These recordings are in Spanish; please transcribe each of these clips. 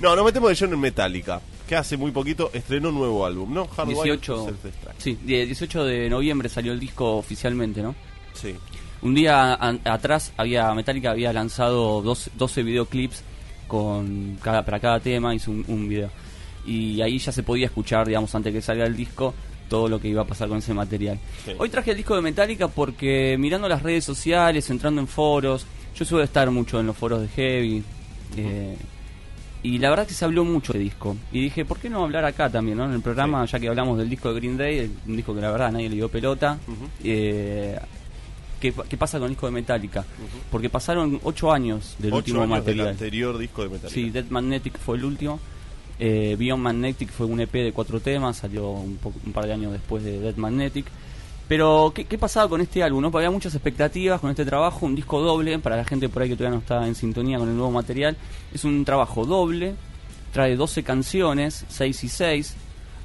No, nos metemos de lleno en Metallica, que hace muy poquito estrenó un nuevo álbum, ¿no? Hardwired 18, Self-Destruct. sí, die- 18 de noviembre salió el disco oficialmente, ¿no? Sí. Un día an- atrás había Metallica había lanzado dos- 12 videoclips con cada, para cada tema, hizo un, un video. Y ahí ya se podía escuchar, digamos, antes que salga el disco, todo lo que iba a pasar con ese material. Sí. Hoy traje el disco de Metallica porque mirando las redes sociales, entrando en foros, yo suelo estar mucho en los foros de Heavy. eh, y la verdad que se habló mucho de disco. Y dije, ¿por qué no hablar acá también, ¿no? En el programa, ya que hablamos del disco de Green Day, un disco que la verdad nadie le dio pelota. Eh, ¿qué, qué pasa con el disco de Metallica? Porque pasaron ocho años del Ocho último años del material. anterior disco de Metallica. Sí, Dead Magnetic fue el último. Eh, Beyond Magnetic fue un EP de cuatro temas, salió un, un par de años después de Dead Magnetic. Pero, ¿qué, pasaba con este álbum? No? Había muchas expectativas con este trabajo, un disco doble, para la gente por ahí que todavía no está en sintonía con el nuevo material. Es un trabajo doble, trae 12 canciones, 6 y 6.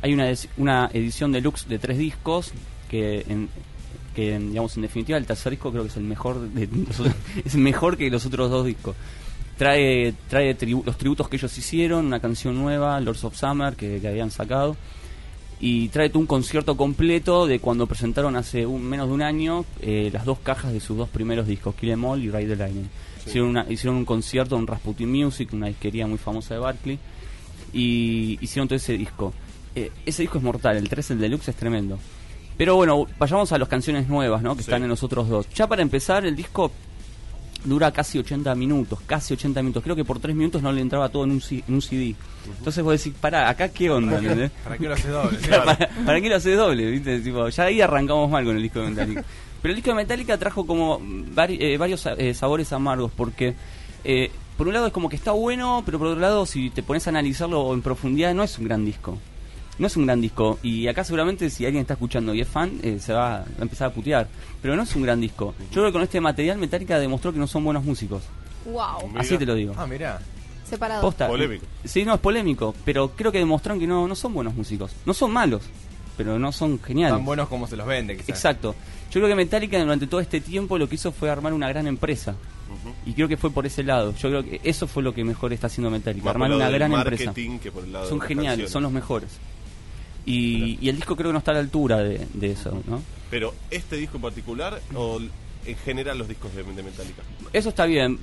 Hay una, una edición deluxe de tres discos, que en, que digamos en definitiva el tercer disco creo que es el mejor de los es mejor que los otros dos discos trae trae tribu- los tributos que ellos hicieron una canción nueva Lords of Summer que habían sacado y trae todo un concierto completo de cuando presentaron hace un, menos de un año eh, las dos cajas de sus dos primeros discos Kill Em All y Ride the Lightning. Hicieron, una- hicieron un concierto en Rasputin Music una disquería muy famosa de Berkeley y hicieron todo ese disco. Eh, ese disco es mortal el 3 el deluxe es tremendo. Pero bueno vayamos a las canciones nuevas ¿no? que Sí. están en los otros dos. Ya para empezar el disco dura casi 80 minutos, casi 80 minutos. Creo que por 3 minutos no le entraba todo en un, en un CD. Entonces vos decís, pará, acá qué onda, ¿entendés? ¿Para qué lo haces doble? ¿Para, para qué lo haces doble? ¿viste? Tipo, ya ahí arrancamos mal con el disco de Metallica. Pero el disco de Metallica trajo como vari- eh, varios eh, sabores amargos porque... eh, por un lado es como que está bueno, pero por otro lado, si te pones a analizarlo en profundidad, no es un gran disco. No es un gran disco. Y acá seguramente si alguien está escuchando y es fan, eh, se va a empezar a putear. Pero no es un gran disco. Yo creo que con este material Metallica demostró que no son buenos músicos. Wow. Mira. Así te lo digo. Ah, mirá. Separado. Posta. Polémico. Sí, no, es polémico. Pero creo que demostraron que no, no son buenos músicos. No son malos, pero no son geniales. Tan buenos como se los vende, quizás. Exacto. Yo creo que Metallica durante todo este tiempo lo que hizo fue armar una gran empresa. Y creo que fue por ese lado. Yo creo que eso fue lo que mejor está haciendo Metallica. Más armar una gran empresa. marketing que por el lado Son geniales, canciones. son los mejores. Y, y el disco creo que no está a la altura de, de eso, ¿no? Pero este disco en particular o en general los discos de, de Metallica. Eso está bien.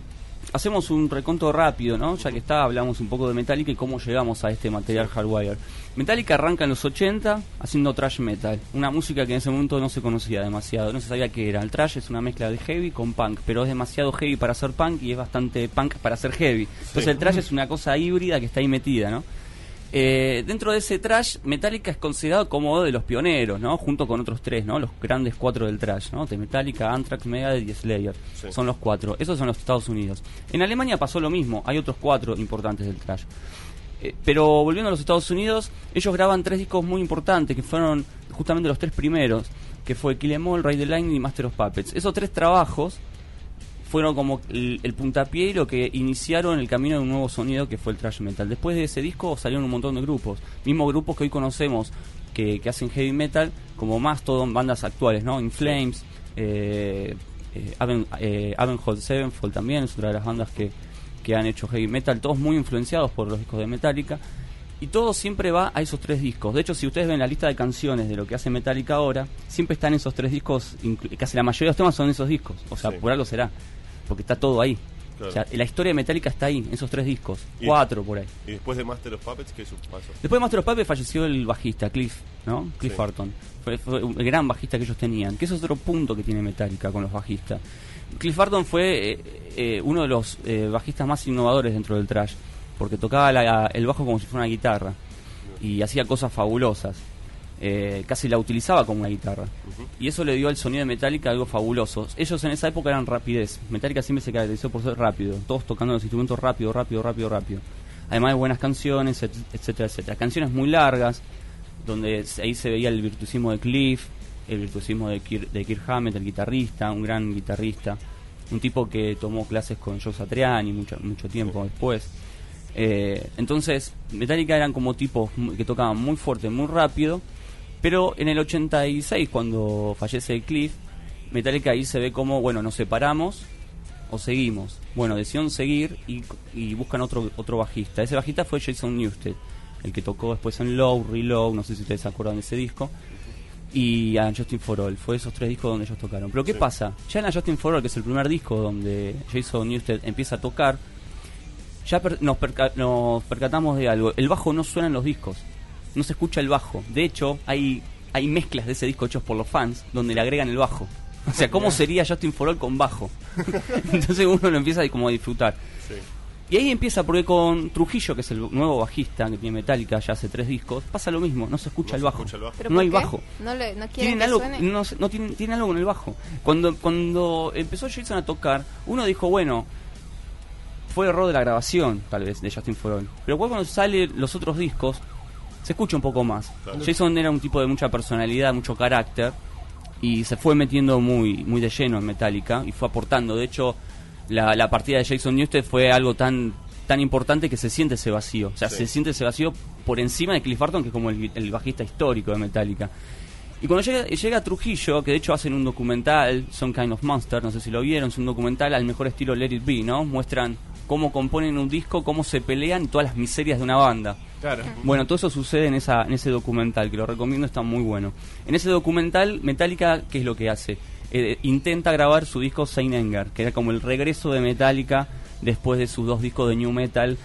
Hacemos un reconto rápido, ¿no? Ya que está, hablamos un poco de Metallica y cómo llegamos a este material Hardwire. Metallica arranca en los 80 haciendo thrash metal, una música que en ese momento no se conocía demasiado, no se sabía qué era. El thrash es una mezcla de heavy con punk, pero es demasiado heavy para ser punk y es bastante punk para ser heavy. Entonces el thrash es una cosa híbrida que está ahí metida, ¿no? Eh, dentro de ese trash, Metallica es considerado como uno de los pioneros, ¿no? Junto con otros tres, ¿no? Los grandes cuatro del trash, ¿no? De Metallica, Anthrax, Megadeth y Slayer. Sí. Son los cuatro. Esos son los Estados Unidos. En Alemania pasó lo mismo. Hay otros cuatro importantes del trash. Eh, pero volviendo a los Estados Unidos, ellos graban tres discos muy importantes que fueron justamente los tres primeros, que fue Kill Em All, Ride the Lightning y Master of Puppets. Esos tres trabajos fueron como el, el puntapié y lo que iniciaron el camino de un nuevo sonido que fue el thrash metal. Después de ese disco salieron un montón de grupos, mismos grupos que hoy conocemos que, que hacen heavy metal, como Mastodon, bandas actuales, ¿no? In Flames, eh, eh, Aven, eh, Avenhold Sevenfold también es otra de las bandas que, que han hecho heavy metal, todos muy influenciados por los discos de Metallica. Y todo siempre va a esos tres discos. De hecho, si ustedes ven la lista de canciones de lo que hace Metallica ahora, siempre están esos tres discos, casi la mayoría de los temas son esos discos. O sea, Sí. por algo será. Porque está todo ahí. Claro. O sea, la historia de Metallica está ahí, en esos tres discos. Cuatro por ahí. Y después de Master of Puppets, ¿qué pasó? Después de Master of Puppets falleció el bajista, Cliff, ¿no? Cliff Sí. Barton. Fue, fue el gran bajista que ellos tenían. Que eso es otro punto que tiene Metallica con los bajistas. Cliff Barton fue eh, eh, uno de los eh, bajistas más innovadores dentro del trash. Porque tocaba la- el bajo como si fuera una guitarra. Y hacía cosas fabulosas. Eh, casi la utilizaba como una guitarra. Y eso le dio al sonido de Metallica algo fabuloso. Ellos en esa época eran rapidez. Metallica siempre se caracterizó por ser rápido. Todos tocando los instrumentos rápido, rápido, rápido, rápido. Además de buenas canciones, et- etcétera, etcétera. Canciones muy largas, donde se- ahí se veía el virtuosismo de Cliff, el virtuosismo de, Kir, de Kirk Hammett, el guitarrista, un gran guitarrista. Un tipo que tomó clases con Joe Satriani mucho, mucho tiempo después. Eh, entonces, Metallica eran como tipos que tocaban muy fuerte, muy rápido. Pero en el 86, cuando fallece Cliff, Metallica ahí se ve como, bueno, nos separamos o seguimos. Bueno, decidieron seguir y, y buscan otro otro bajista. Ese bajista fue Jason Newsted, el que tocó después en Low, Reload, no sé si ustedes se acuerdan de ese disco. Y a Justin for All, fue esos tres discos donde ellos tocaron. Pero ¿qué Sí. pasa? Ya en la Justin for All, que es el primer disco donde Jason Newsted empieza a tocar, ya per- nos, perca- nos percatamos de algo. El bajo no suena en los discos. No se escucha el bajo. De hecho, hay, hay mezclas de ese disco hechos por los fans donde le agregan el bajo. O sea, ¿cómo sería Justin for All con bajo? Entonces uno lo empieza como a disfrutar. Sí. Y ahí empieza porque con Trujillo, que es el nuevo bajista que tiene Metallica ya hace tres discos, pasa lo mismo, no se escucha No el se bajo. escucha el bajo. ¿Pero No hay qué? bajo. No, le, no quieren Tienen que algo, suene. no, no tienen, tienen algo con el bajo. Cuando, cuando empezó Jason a tocar, uno dijo, bueno, fue error de la grabación, tal vez, de Justin For All. Pero cuando salen los otros discos, se escucha un poco más. Claro. Jason era un tipo de mucha personalidad, mucho carácter, y se fue metiendo muy, muy de lleno en Metallica, y fue aportando. De hecho, la, la partida de Jason Newsted fue algo tan tan importante que se siente ese vacío. O sea, Sí. se siente ese vacío por encima de Cliff Barton, que es como el, el bajista histórico de Metallica. Y cuando llega, llega Trujillo, que de hecho hacen un documental, Some Kind of Monster, no sé si lo vieron, es un documental al mejor estilo Let It Be, ¿no? Muestran cómo componen un disco, cómo se pelean todas las miserias de una banda. Claro. Bueno, todo eso sucede en, esa, en ese documental, que lo recomiendo, está muy bueno. En ese documental, Metallica, ¿qué es lo que hace? Eh, intenta grabar su disco Saint Anger, que era como el regreso de Metallica después de sus dos discos de New Metal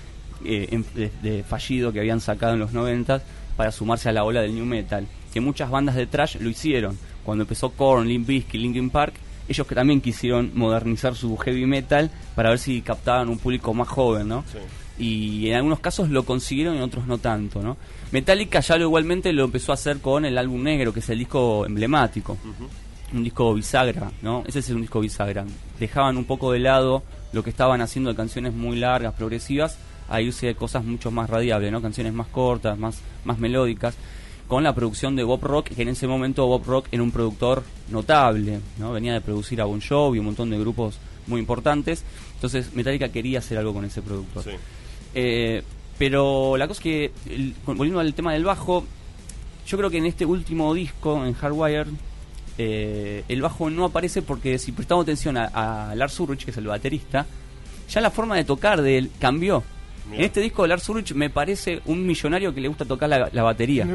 eh, en- de, de fallido que habían sacado en los 90 para sumarse a la ola del New Metal. Que muchas bandas de trash lo hicieron. Cuando empezó Korn, Limp Bizkit, Linkin Park, ellos que también quisieron modernizar su heavy metal para ver si captaban un público más joven, ¿no? Sí. y en algunos casos lo consiguieron y en otros no tanto, ¿no? Metallica ya lo igualmente lo empezó a hacer con el álbum negro, que es el disco emblemático, un disco bisagra, ¿no? Ese es un disco bisagra. Dejaban un poco de lado lo que estaban haciendo de canciones muy largas, progresivas, a irse de cosas mucho más radiables, ¿no? Canciones más cortas, más, más melódicas, con la producción de Bob Rock, que en ese momento Bob Rock era un productor notable, ¿no? Venía de producir a Bon Jovi y un montón de grupos muy importantes, entonces Metallica quería hacer algo con ese productor. Sí. Eh, pero la cosa es que, el- volviendo al tema del bajo, yo creo que en este último disco, en Hardwire, eh, el bajo no aparece porque si prestamos atención a, a Lars Ulrich, que es el baterista, ya la forma de tocar de él cambió. En este disco Lars Ulrich me parece un millonario que le gusta tocar la, la batería.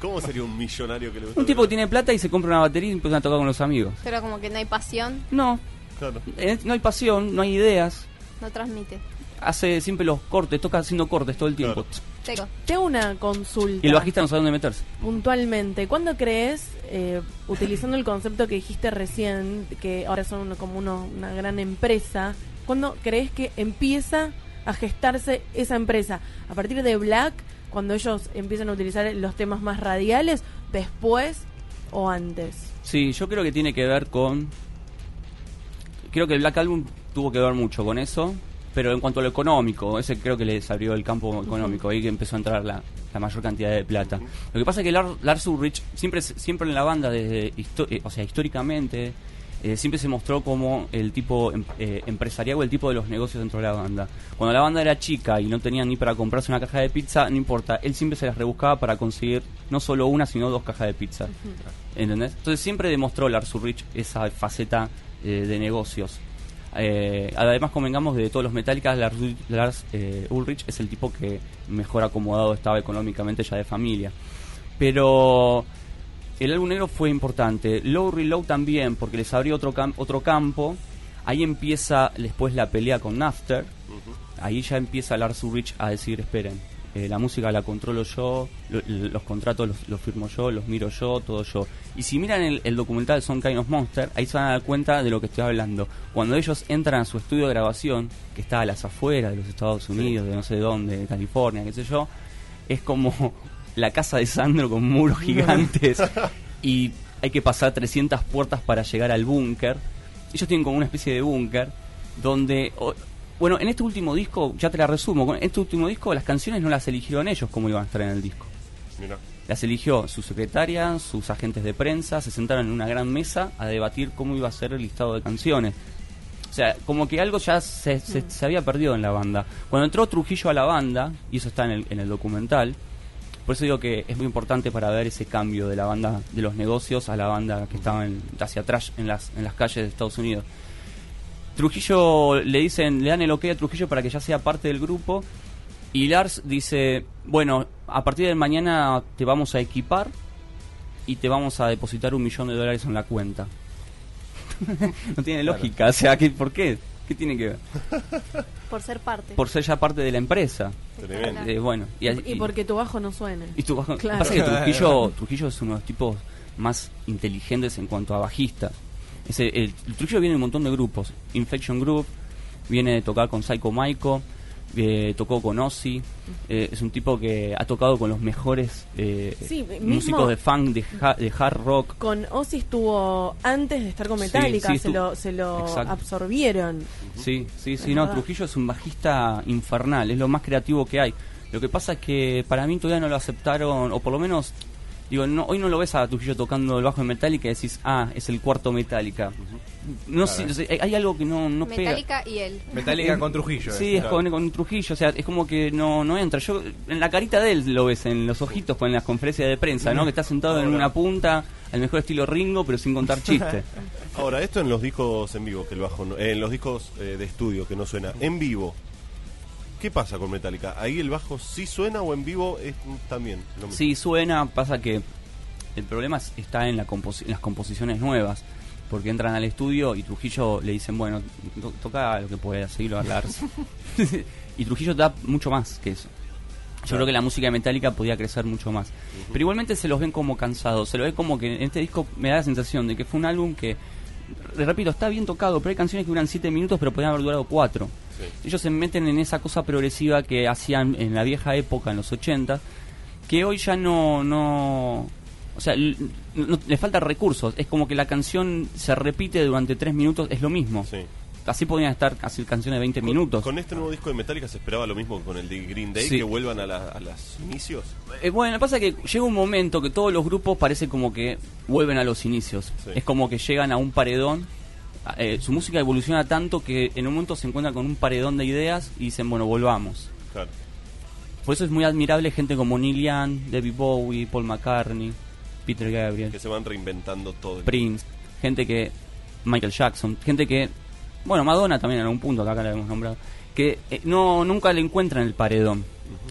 ¿Cómo sería un millonario que le gusta? Un tipo que tiene plata y se compra una batería y empieza a tocar con los amigos. Pero como que no hay pasión, No, Claro. eh, no hay pasión, no hay ideas. no transmite. Hace siempre los cortes, toca haciendo cortes todo el tiempo. Claro. Seco. Te hago una consulta. Y el bajista no sabe dónde meterse. Puntualmente, ¿cuándo crees, eh, utilizando el concepto que dijiste recién, que ahora son uno- como uno- una gran empresa, ¿cuándo crees que empieza a gestarse esa empresa? ¿A partir de Black, cuando ellos empiezan a utilizar los temas más radiales, después o antes? Sí, yo creo que tiene que ver con. Creo que el Black Album tuvo que ver mucho con eso, pero en cuanto a lo económico, ese creo que les abrió el campo económico, ahí que empezó a entrar la, la mayor cantidad de plata. Lo que pasa es que Lars, Lars Ulrich siempre, siempre en la banda, desde eh, o sea, históricamente, eh, siempre se mostró como el tipo em- eh, empresarial o el tipo de los negocios dentro de la banda. Cuando la banda era chica y no tenían ni para comprarse una caja de pizza, no importa, él siempre se las rebuscaba para conseguir no solo una, sino dos cajas de pizza. ¿Entendés? Entonces siempre demostró Lars Ulrich esa faceta eh, de negocios. Eh, además, convengamos de todos los Metallica, Lars, Lars, eh, Ulrich es el tipo que mejor acomodado estaba económicamente ya de familia. Pero el álbum negro fue importante. Low Reload también, porque les abrió otro, cam- otro campo. Ahí empieza después la pelea con Nafter. Ahí ya empieza Lars Ulrich a decir, esperen, eh, la música la controlo yo, lo- los contratos los, los firmo yo, los miro yo, todo yo. Y si miran el, el documental Son Kind of Monster, ahí se van a dar cuenta de lo que estoy hablando. Cuando ellos entran a su estudio de grabación, que está a las afueras de los Estados Unidos, de no sé dónde, de California, qué sé yo, es como la casa de Sandro con muros gigantes y hay que pasar 300 puertas para llegar al búnker. Ellos tienen como una especie de búnker donde... bueno, en este último disco, ya te la resumo, con este último disco las canciones no las eligieron ellos como iban a estar en el disco. Mira. Las eligió su secretaria, sus agentes de prensa, se sentaron en una gran mesa a debatir cómo iba a ser el listado de canciones. O sea, como que algo ya se, se- se había perdido en la banda. Cuando entró Trujillo a la banda, y eso está en el, en el documental, por eso digo que es muy importante para ver ese cambio de la banda de los negocios a la banda que estaba en- hacia atrás en las, en las calles de Estados Unidos. Trujillo le dicen, le dan el ok a Trujillo para que ya sea parte del grupo. Y Lars dice, bueno, a partir de mañana te vamos a equipar y te vamos a depositar un millón de dólares en la cuenta. no tiene lógica, o sea, ¿qué, ¿por qué? ¿Qué tiene que ver? Por ser parte. Por ser ya parte de la empresa. Tremendo. Eh, bueno, y, Y porque tu bajo no suene. y tu bajo- Claro. Pasa que Trujillo, Trujillo es uno de los tipos más inteligentes en cuanto a bajista. Ese, el, el Trujillo viene de un montón de grupos. Infection Group, viene de tocar con Psycho Maiko, eh, tocó con Ozzy. eh, es un tipo que ha tocado con los mejores eh, Sí, músicos de funk, de, ha- de hard rock. Con Ozzy estuvo antes de estar con Metallica, sí, se, lo, se lo Exacto. absorbieron. Sí, sí, sí, no. Trujillo es un bajista infernal, es lo más creativo que hay. Lo que pasa es que para mí todavía no lo aceptaron, o por lo menos, digo, no, hoy no lo ves a Trujillo tocando el bajo de Metallica y decís, ah, es el cuarto Metallica. No sé, o sea, hay- hay algo que no, no pega. Metallica y él. Metallica con Trujillo. Sí, es eh. con, con Trujillo, o sea, es como que no, no entra. Yo en la carita de él lo ves, en los ojitos, con las conferencias de prensa, ¿no? Que está sentado en una punta, al mejor estilo Ringo, pero sin contar chistes. Ahora, esto en los discos en vivo, que el bajo, no- eh, en los discos eh, de estudio que no suena, en vivo, ¿qué pasa con Metallica? ¿Ahí el bajo sí suena o en vivo es también lo mismo? Sí, suena, pasa que el problema es- está en, la en las composiciones nuevas, porque entran al estudio y Trujillo le dicen, bueno, to- toca lo que puedas, seguirlo a Lars. y Trujillo da mucho más que eso. Yo Claro. creo que la música de Metallica podía crecer mucho más. Pero igualmente se los ven como cansados, se lo ve como que en este disco me da la sensación de que fue un álbum que, re- repito, está bien tocado, pero hay canciones que duran 7 minutos, pero podrían haber durado 4 Sí. ellos se meten en esa cosa progresiva que hacían en la vieja época, en los 80, que hoy ya no, no o sea, l- no- le faltan recursos, es como que la canción se repite durante tres minutos, es lo mismo. Sí. Así podrían estar casi canciones de 20 minutos. Con este nuevo disco de Metallica se esperaba lo mismo que con el de Green Day, Sí. que vuelvan a, la- a los inicios. Eh, bueno, lo que pasa es que llega un momento que todos los grupos parece como que vuelven a los inicios. Sí. Es como que llegan a un paredón. eh, su música evoluciona tanto que en un momento se encuentran con un paredón de ideas y dicen, bueno, volvamos. Claro. Por eso es muy admirable gente como Neil Young, David Bowie, Paul McCartney, Peter Gabriel, Que se van reinventando todo. Prince, gente que. Michael Jackson, gente que. Bueno, Madonna también en algún punto, acá la hemos nombrado. Que eh, no nunca le encuentran el paredón.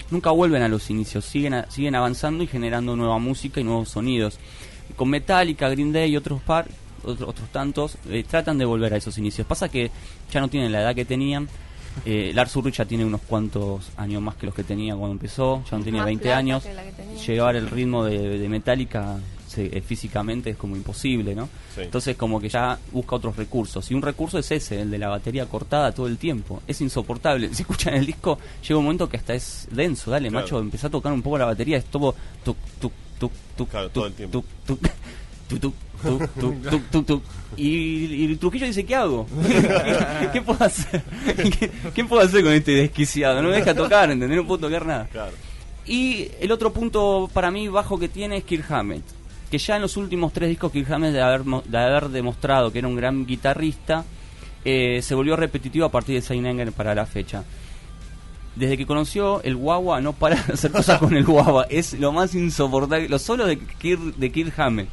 Nunca vuelven a los inicios, siguen, a- siguen avanzando y generando nueva música y nuevos sonidos. Con Metallica, Green Day y otros par, otro- otros tantos, eh, tratan de volver a esos inicios. Pasa que ya no tienen la edad que tenían. Eh, Lars Ulrich ya tiene unos cuantos años más que los que tenía cuando empezó, ya no tiene Más 20 plata años. tenía. Llevar el ritmo de, de Metallica se, físicamente es como imposible, ¿no? Entonces como que ya busca otros recursos. Y un recurso es ese, el de la batería cortada todo el tiempo. Es insoportable. Si escuchan el disco, llega un momento que hasta es denso. Dale, macho, empezá a tocar un poco la batería. Es todo... Tuc, tuc, tuc, tuc, claro, tuc, todo el tiempo. Tuc, tuc, y, el Trujillo dice, ¿qué hago? ¿Qué puedo hacer? ¿Qué, puedo hacer con este desquiciado? No me deja tocar, ¿entendés? No puedo tocar nada. Y el otro punto para mí bajo que tiene es Kirk Hammett. Que ya en los últimos tres discos Kirk Hammett de haber, de haber demostrado que era un gran guitarrista, eh, se volvió repetitivo a partir de Saint Anger para la fecha. Desde que conoció el guagua, no para de hacer cosas con el guagua. Es lo más insoportable. Los solos de Kirk, de Kirk Hammett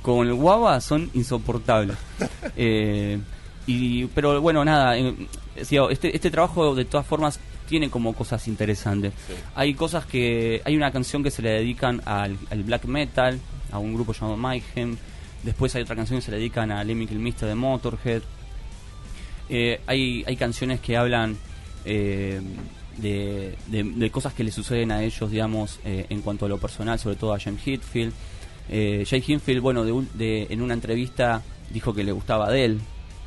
con el guagua son insoportables. Eh, y, pero bueno, nada. eh, este, este trabajo de todas formas tiene como cosas interesantes. Sí. Hay cosas que. Hay una canción que se le dedican al, al black metal, a un grupo llamado Mayhem. Después hay otra canción que se dedican a Lemmy Kilmister de Motorhead. Eh, hay, hay canciones que hablan eh, de, de- cosas que le suceden a ellos, digamos, eh, en cuanto a lo personal, sobre todo a James Hetfield. Jay Hinfield, bueno, en una entrevista dijo que le gustaba Adele.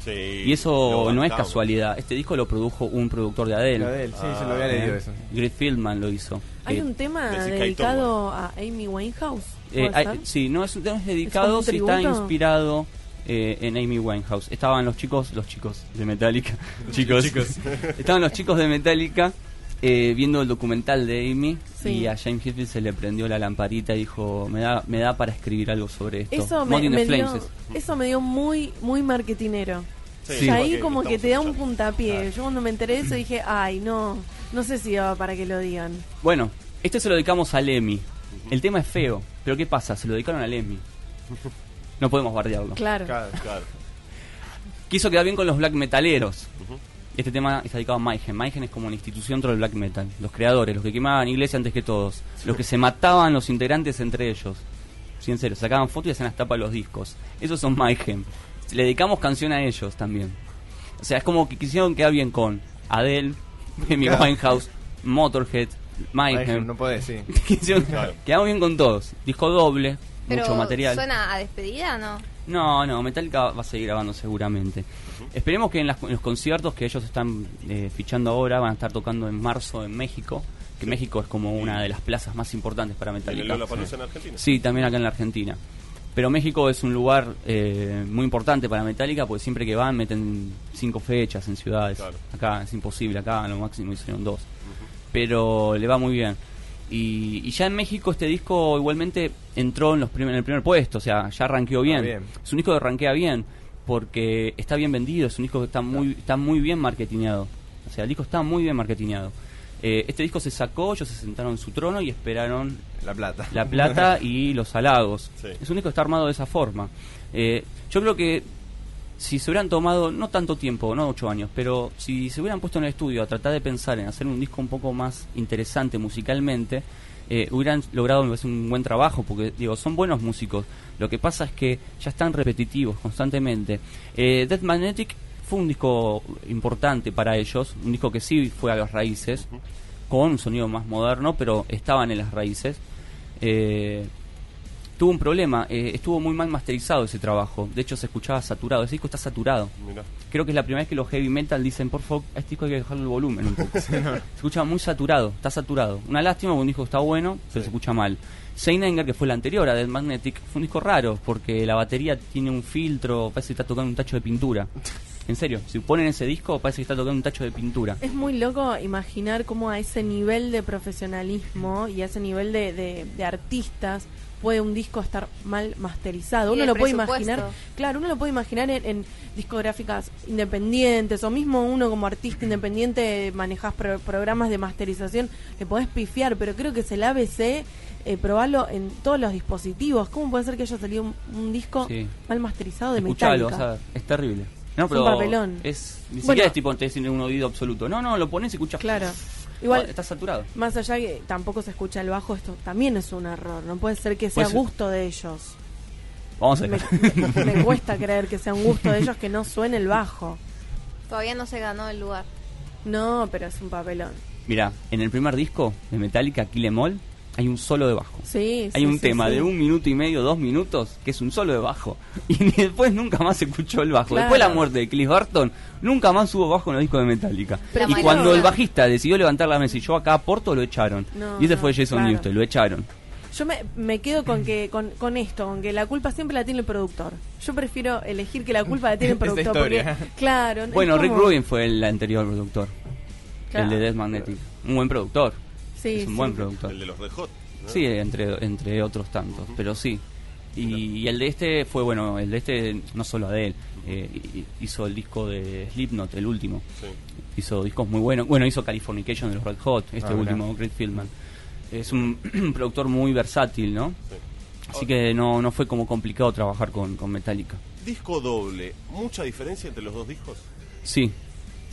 Sí, Y eso no es casualidad. Este disco lo produjo un productor de Adele. De él, sí, se lo había Ah, leído Eh, eso. Greg Fieldman lo hizo. Hay Eh, un tema dedicado a Amy Winehouse. eh, sí, no es, no es dedicado, un sí está inspirado eh, en Amy Winehouse. Estaban los chicos, los chicos de Metallica, chicos, estaban los chicos de Metallica eh, viendo el documental de Amy Sí. y a James Hetfield se le prendió la lamparita y dijo, me da, me da para escribir algo sobre esto. Eso me, me dio, es- eso me dio muy muy marketinero. Sí, Sí. Y ahí como que te da un puntapié. Yo cuando me enteré de eso dije, ay, no, no sé si daba para que lo digan. Bueno, este se lo dedicamos a Lemmy. El tema es feo, pero ¿qué pasa? Se lo dedicaron a Lemmy. No podemos bardearlo. Claro. Claro. Claro. quiso quedar bien con los black metaleros. Este tema está dedicado a Mayhem. Mayhem es como una institución dentro del black metal. Los creadores, los que quemaban iglesia antes que todos. Los que se mataban los integrantes entre ellos. Sí, en serio, sacaban fotos y hacían las tapas de los discos. Esos son Mayhem. Le dedicamos canción a ellos también. O sea, es como que quisieron quedar bien con Adele, Amy Winehouse, Motorhead, Mayhem. No podés, sí. Quisieron- Claro. Quedamos bien con todos. Disco doble, Pero mucho material. ¿Suena a despedida no? No, no, Metallica va a seguir grabando seguramente. Esperemos que en, las- en los conciertos que ellos están eh, fichando ahora van a estar tocando en marzo en México, que México es como una de las plazas más importantes para ¿En el Metallica. Lollapalooza en Argentina? Sí, también acá en la Argentina. Pero México es un lugar eh, muy importante para Metallica porque siempre que van meten cinco fechas en ciudades. Claro. Acá es imposible, acá a lo máximo hicieron dos. Pero le va muy bien. Y, y ya en México este disco igualmente entró en, los en el primer puesto, o sea, ya ranqueó bien. bien. Es un disco que ranquea bien porque está bien vendido, es un disco que está muy, está muy bien marketineado. O sea, el disco está muy bien marketineado. Eh, este disco se sacó, ellos se sentaron en su trono y esperaron La plata. la plata y los halagos. Sí. Es un disco que está armado de esa forma. Eh, yo creo que si se hubieran tomado, no tanto tiempo, no ocho años, pero si se hubieran puesto en el estudio a tratar de pensar en hacer un disco un poco más interesante musicalmente, eh, hubieran logrado un buen trabajo, porque digo, son buenos músicos. Lo que pasa es que ya están repetitivos constantemente. Eh, Death Magnetic fue un disco importante para ellos, un disco que sí fue a las raíces, con un sonido más moderno, pero estaban en las raíces. Eh, tuvo un problema, eh, estuvo muy mal masterizado ese trabajo, de hecho se escuchaba saturado, ese disco está saturado. Mirá. Creo que es la primera vez que los heavy metal dicen, por favor, a este disco hay que dejarle el volumen un poco. se escucha muy saturado, está saturado. Una lástima porque un disco está bueno, pero se escucha mal. Seininger, que fue la anterior a Dead Magnetic, fue un disco raro, porque la batería tiene un filtro, parece que está tocando un tacho de pintura. En serio, si ponen ese disco, parece que está tocando un tacho de pintura. Es muy loco imaginar cómo a ese nivel de profesionalismo y a ese nivel de, de- de artistas puede un disco estar mal masterizado. Y Uno lo puede imaginar, claro, uno lo puede imaginar en, en discográficas independientes o mismo uno como artista independiente manejas pro- programas de masterización, le podés pifiar, pero creo que es el ABC, eh, probarlo en todos los dispositivos. ¿Cómo puede ser que haya salido un, un disco Sí. mal masterizado de Escuchalo, Metallica? vas a ver, es terrible. No, Es un pero papelón. Es, ni Bueno. siquiera es tipo, te tiene un oído absoluto. No, no, lo pones y escuchas. Claro. Igual, Oh, está saturado. Más allá que tampoco se escucha el bajo, esto también es un error. No puede ser que sea Puede ser. gusto de ellos. Vamos a Me, ver. me cuesta creer que sea un gusto de ellos que no suene el bajo. Todavía no se ganó el lugar. No, pero es un papelón. Mira, en el primer disco de Metallica, Kill Em All, hay un solo de bajo. Sí, Hay sí, un sí, tema sí. de un minuto y medio, dos minutos, que es un solo de bajo. Y ni después nunca más se escuchó el bajo. Claro. Después de la muerte de Cliff Burton, nunca más hubo bajo en los discos de Metallica. Pero y cuando el bajista decidió levantar la mesa y yo acá aporto, lo echaron. No, y ese no, fue Jason claro. Newsted, lo echaron. Yo me, me quedo con que con, con esto, con que la culpa siempre la tiene el productor. Yo prefiero elegir que la culpa la tiene el Esa productor. historia. Porque, claro. Bueno, Rick Rubin fue el anterior productor, Claro. el de Death Magnetic. Un buen productor. Sí, es un sí. buen productor. El de los Red Hot. ¿no? Sí, entre, entre otros tantos, pero sí. Y, y el de este fue, bueno, el de este no solo de él, eh, hi- hizo el disco de Slipknot, el último. Sí. Hizo discos muy buenos. Bueno, hizo Californication de los Red Hot, este Ah, último, Great Fieldman. Es un productor muy versátil, ¿no? Sí. Así que no, no fue como complicado trabajar con, con Metallica. Disco doble. ¿Mucha diferencia entre los dos discos? Sí,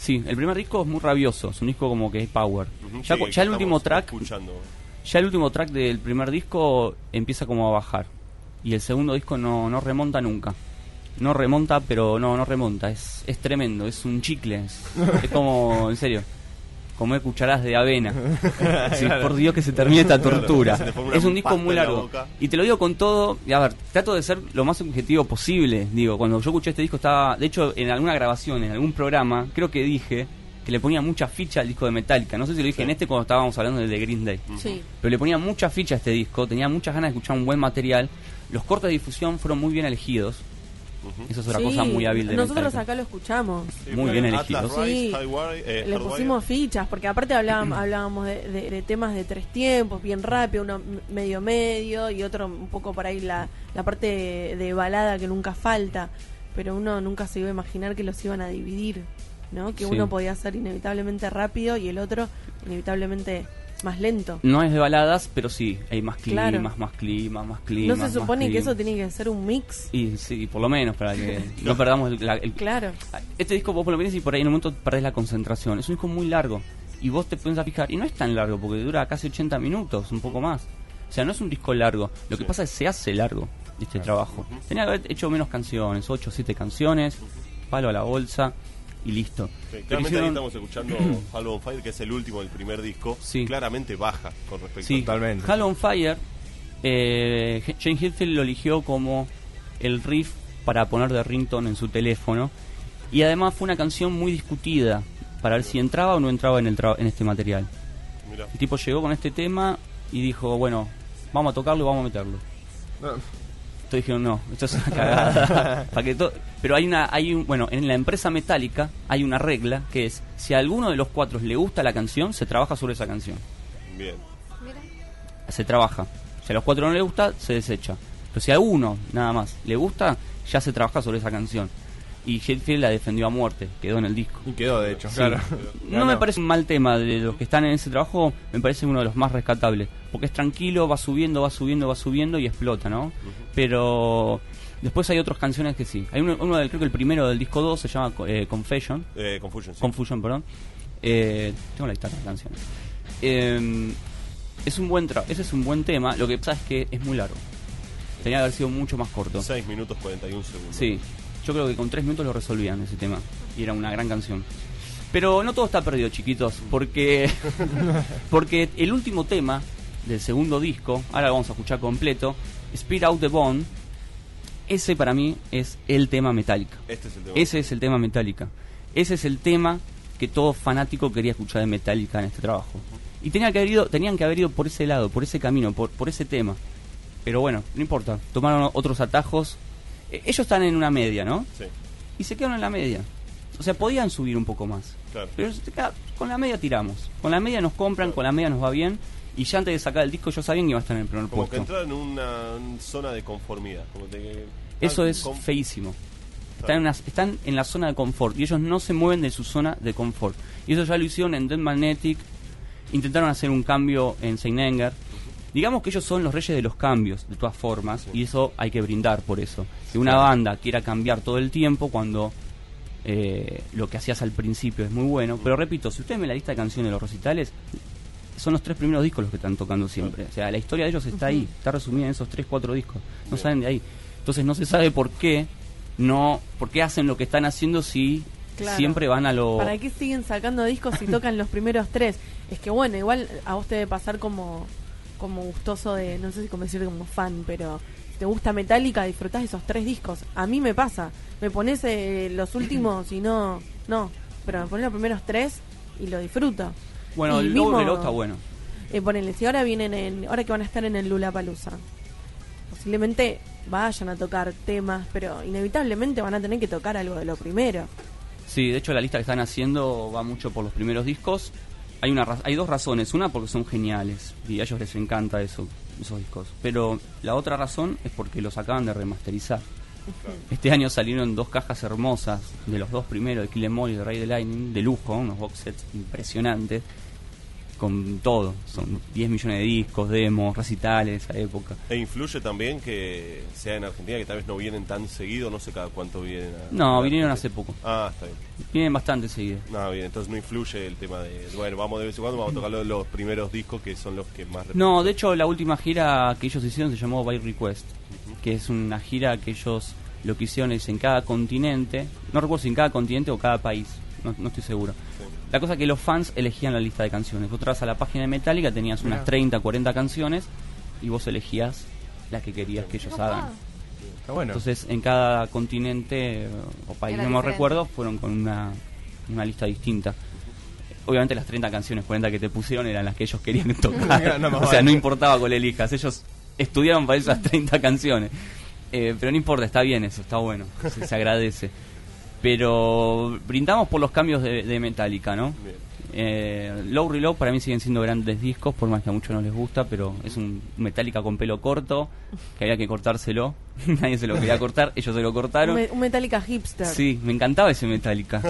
sí, el primer disco es muy rabioso, es un disco como que es power. Ya, sí, ya el último track Escuchando. Ya el último track del primer disco empieza como a bajar. Y el segundo disco no, no remonta nunca. No remonta, pero no, no remonta. Es, es tremendo, es un chicle. Es, es como, en serio, comer cucharadas de avena. Sí, por Dios que se termine esta tortura. Es un disco muy la largo. Y te lo digo con todo. Y a ver, trato de ser lo más objetivo posible. Digo, cuando yo escuché este disco estaba. De hecho, en alguna grabación, en algún programa, creo que dije que le ponía mucha ficha al disco de Metallica. No sé si lo dije en este cuando estábamos hablando del de Green Day Sí. pero le ponía mucha ficha a este disco, tenía muchas ganas de escuchar un buen material. Los cortes de difusión fueron muy bien elegidos. Ujú. Eso es Sí, cosa muy hábil de Nosotros acá lo escuchamos. Sí, Muy bien elegidos. Sí. Eh, Le pusimos fichas, porque aparte hablábamos, hablábamos de, de- de temas de tres tiempos, bien rápido, uno medio medio y otro un poco por ahí la, la parte de, de balada que nunca falta, pero uno nunca se iba a imaginar que los iban a dividir, ¿no? Que Sí. uno podía ser inevitablemente rápido y el otro inevitablemente más lento. No es de baladas, pero sí, hay más climas, Claro. más climas, más climas. ¿No se más supone que eso tiene que ser un mix? Y sí, por lo menos, para que no perdamos el, la- el- Claro. Este disco vos por lo menos y por ahí en un momento perdés la concentración. Es un disco muy largo. Y vos te pones a fijar, y no es tan largo, porque dura casi 80 minutos, un poco más. O sea, no es un disco largo. Lo que pasa es que se hace largo este trabajo. Tenía que haber hecho menos canciones, 8 o 7 canciones, palo a la bolsa y listo. Sí, claramente ahí estamos escuchando Halo on Fire, que es el último del primer disco. Sí. Claramente baja con respecto Sí, a Totalmente. Halo on Fire, eh, Jane Hitfield lo eligió como el riff para poner de ringtone en su teléfono. Y además fue una canción muy discutida para ver si entraba o no entraba en, el tra- en este material. Mirá. El tipo llegó con este tema y dijo, bueno, vamos a tocarlo y vamos a meterlo. No, Entonces dijeron, no, esto es una cagada. Pa' que to- Pero hay una, hay un, bueno, en la empresa metálica hay una regla que es, si a alguno de los cuatro le gusta la canción, se trabaja sobre esa canción. Bien. Mira. se trabaja. Si a los cuatro no le gusta, se desecha. Pero si a uno nada más le gusta, ya se trabaja sobre esa canción. Y Hetfield la defendió a muerte, quedó en el disco. y quedó, de hecho, Sí. claro. No me parece un mal tema de los que están en ese trabajo, me parece uno de los más rescatables. Porque es tranquilo, va subiendo, va subiendo, va subiendo y explota, ¿no? Pero después hay otras canciones que sí. Hay uno, uno del, creo que el primero del disco 2 se llama eh, Confession. Eh, Confusion, sí. Confusion, perdón. Eh, tengo la lista de canciones. Eh, es un buen tra ese es un buen tema. Lo que pasa es que es muy largo. Tenía que haber sido mucho más corto. 6 minutos 41 segundos. Sí, yo creo que con tres minutos lo resolvían ese tema. Y era una gran canción. Pero no todo está perdido, chiquitos, porque porque el último tema del segundo disco, ahora lo vamos a escuchar completo, Speed Out the Bone, ese para mí es el tema Metallica. Este es el tema. Ese es el tema Metallica. Ese es el tema que todo fanático quería escuchar de Metallica en este trabajo. Y tenía que haber ido, tenían que haber ido por ese lado, por ese camino, por, por ese tema. Pero bueno, no importa. Tomaron otros atajos. Ellos están en una media, ¿no? Sí, Y se quedaron en la media. O sea, podían subir un poco más. claro. Pero con la media tiramos. Con la media nos compran, con la media nos va bien. Y ya antes de sacar el disco, yo sabía que iba a estar en el primer Como que puesto. entrar en una zona de conformidad. Como que- Eso es con- feísimo. Están en, una- están en la zona de confort y ellos no se mueven de su zona de confort. Y eso ya lo hicieron en Dead Magnetic. Intentaron hacer un cambio en Saint Anger. Digamos que ellos son los reyes de los cambios, de todas formas, y eso hay que brindar por eso. Que una banda quiera cambiar todo el tiempo cuando eh, lo que hacías al principio es muy bueno. Pero repito, si ustedes ven la lista de canciones de los recitales, son los tres primeros discos los que están tocando siempre. O sea, la historia de ellos está ahí, está resumida en esos tres, cuatro discos. No Bien. salen de ahí. Entonces no se sabe por qué no, por qué hacen lo que están haciendo si Claro. siempre van a lo ¿Para qué siguen sacando discos si tocan los primeros tres? Es que bueno, igual a vos te debe pasar como, como gustoso de, no sé si como decir como fan, pero si te gusta Metallica, disfrutás esos tres discos. A mí me pasa, me pones eh, los últimos y no, no, pero me pones los primeros tres y lo disfruto. Bueno, Y el mismo- reloj está bueno. Eh, ponele, si ahora vienen en, ahora que van a estar en el Lula Palusa, posiblemente vayan a tocar temas, pero inevitablemente van a tener que tocar algo de lo primero. Sí, de hecho la lista que están haciendo va mucho por los primeros discos. Hay una hay dos razones, una porque son geniales y a ellos les encanta eso, esos discos. Pero la otra razón es porque los acaban de remasterizar. Este año salieron dos cajas hermosas de los dos primeros, de Kill Em All y de Ray the Lightning, de lujo, unos box sets impresionantes, con todo. Son 10 millones de discos, demos, recitales, esa época. E influye también que sea en Argentina, que tal vez no vienen tan seguido, no sé cada cuánto vienen. a- No, a- vinieron hace poco. Ah, está bien. Vienen bastante seguido. No, bien, entonces no influye el tema de, bueno, vamos de vez en cuando, vamos a tocar los, los primeros discos que son los que más... No, de hecho la última gira que ellos hicieron se llamó By Request, que es una gira que ellos lo que hicieron es en cada continente, no recuerdo si en cada continente o cada país, no, no estoy seguro. Sí. La cosa es que los fans elegían la lista de canciones. Vos a la página de Metallica, tenías unas Mirá. 30, 40 canciones y vos elegías las que querías que ellos hagan. Está bueno. Entonces en cada continente eh, o país, Era no me diferente. recuerdo, fueron con una, una lista distinta. Obviamente las 30 canciones, 40 que te pusieron eran las que ellos querían tocar. No, o sea, no importaba cuál elijas, ellos estudiaron para esas 30 canciones. Eh, pero no importa, está bien eso, está bueno, se, se agradece. Pero brindamos por los cambios de, de Metallica, ¿no? Eh, Low Reload para mí siguen siendo grandes discos, por más que a muchos no les gusta, pero es un Metallica con pelo corto, que había que cortárselo. Nadie se lo quería cortar, ellos se lo Un, cortaron. me- un Metallica hipster. Sí, me encantaba ese Metallica.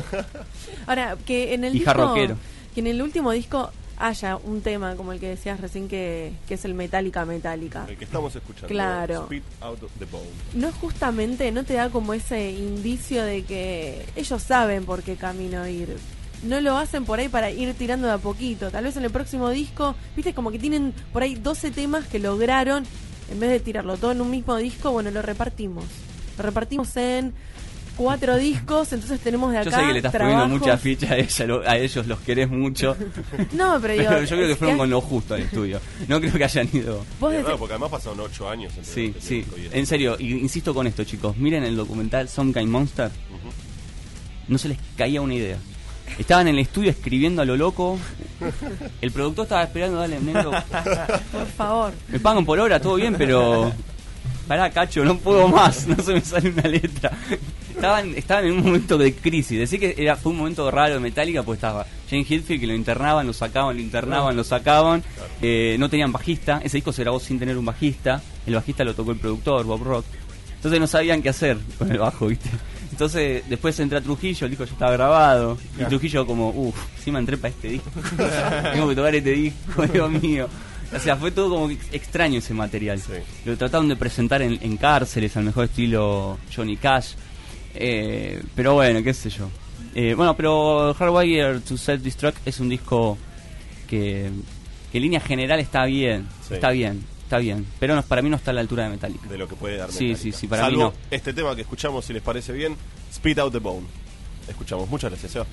Ahora, que en el Hija disco, rockero. que en el último disco haya un tema como el que decías recién que, que es el Metallica Metallica. El que estamos escuchando. Claro. Spit out the bone. No justamente, no te da como ese indicio de que ellos saben por qué camino ir. No lo hacen por ahí para ir tirando de a poquito. Tal vez en el próximo disco, viste, como que tienen por ahí 12 temas que lograron, en vez de tirarlo todo en un mismo disco, bueno, lo repartimos. Lo repartimos en cuatro discos, entonces tenemos de acá. Yo sé que le estás trabajos- poniendo mucha ficha a, ella, lo- a ellos, los querés mucho. No, pero digo, Pero yo creo que fueron con lo justo al estudio. No creo que hayan ido. vos decís- raro, porque además pasaron 8 años entre Sí, este sí. En serio, y insisto con esto, chicos. Miren el documental Some Kind Monster. No se les caía una idea. Estaban en el estudio escribiendo a lo loco. El productor estaba esperando, dale, negro. por favor. Me pagan por hora, todo bien, pero. Pará, cacho, no puedo más. No se me sale una letra. Estaban, estaban en un momento de crisis. Decía que era, fue un momento raro de Metallica, pues estaba Jane Hitfield que lo internaban, lo sacaban, lo internaban, lo sacaban. Eh, no tenían bajista. Ese disco se grabó sin tener un bajista. El bajista lo tocó el productor, Bob Rock. Entonces no sabían qué hacer con el bajo, ¿viste? Entonces después entra Trujillo, el disco ya estaba grabado. Y Trujillo como, uff, encima entré para este disco. Tengo que tocar este disco, Dios mío. O sea, fue todo como extraño ese material. Sí. Lo trataron de presentar en, en cárceles, al mejor estilo Johnny Cash. Eh, pero bueno, qué sé yo. Eh, bueno, pero Hardwire to Self-Destruct es un disco que, que en línea general está bien. Sí. Está bien, está bien. Pero no, para mí no está a la altura de Metallica. de lo que puede dar Sí, Metallica. sí, sí, para Salvo mí no. este tema que escuchamos, si les parece bien, Spit Out the Bone. Escuchamos. Muchas gracias, Seba.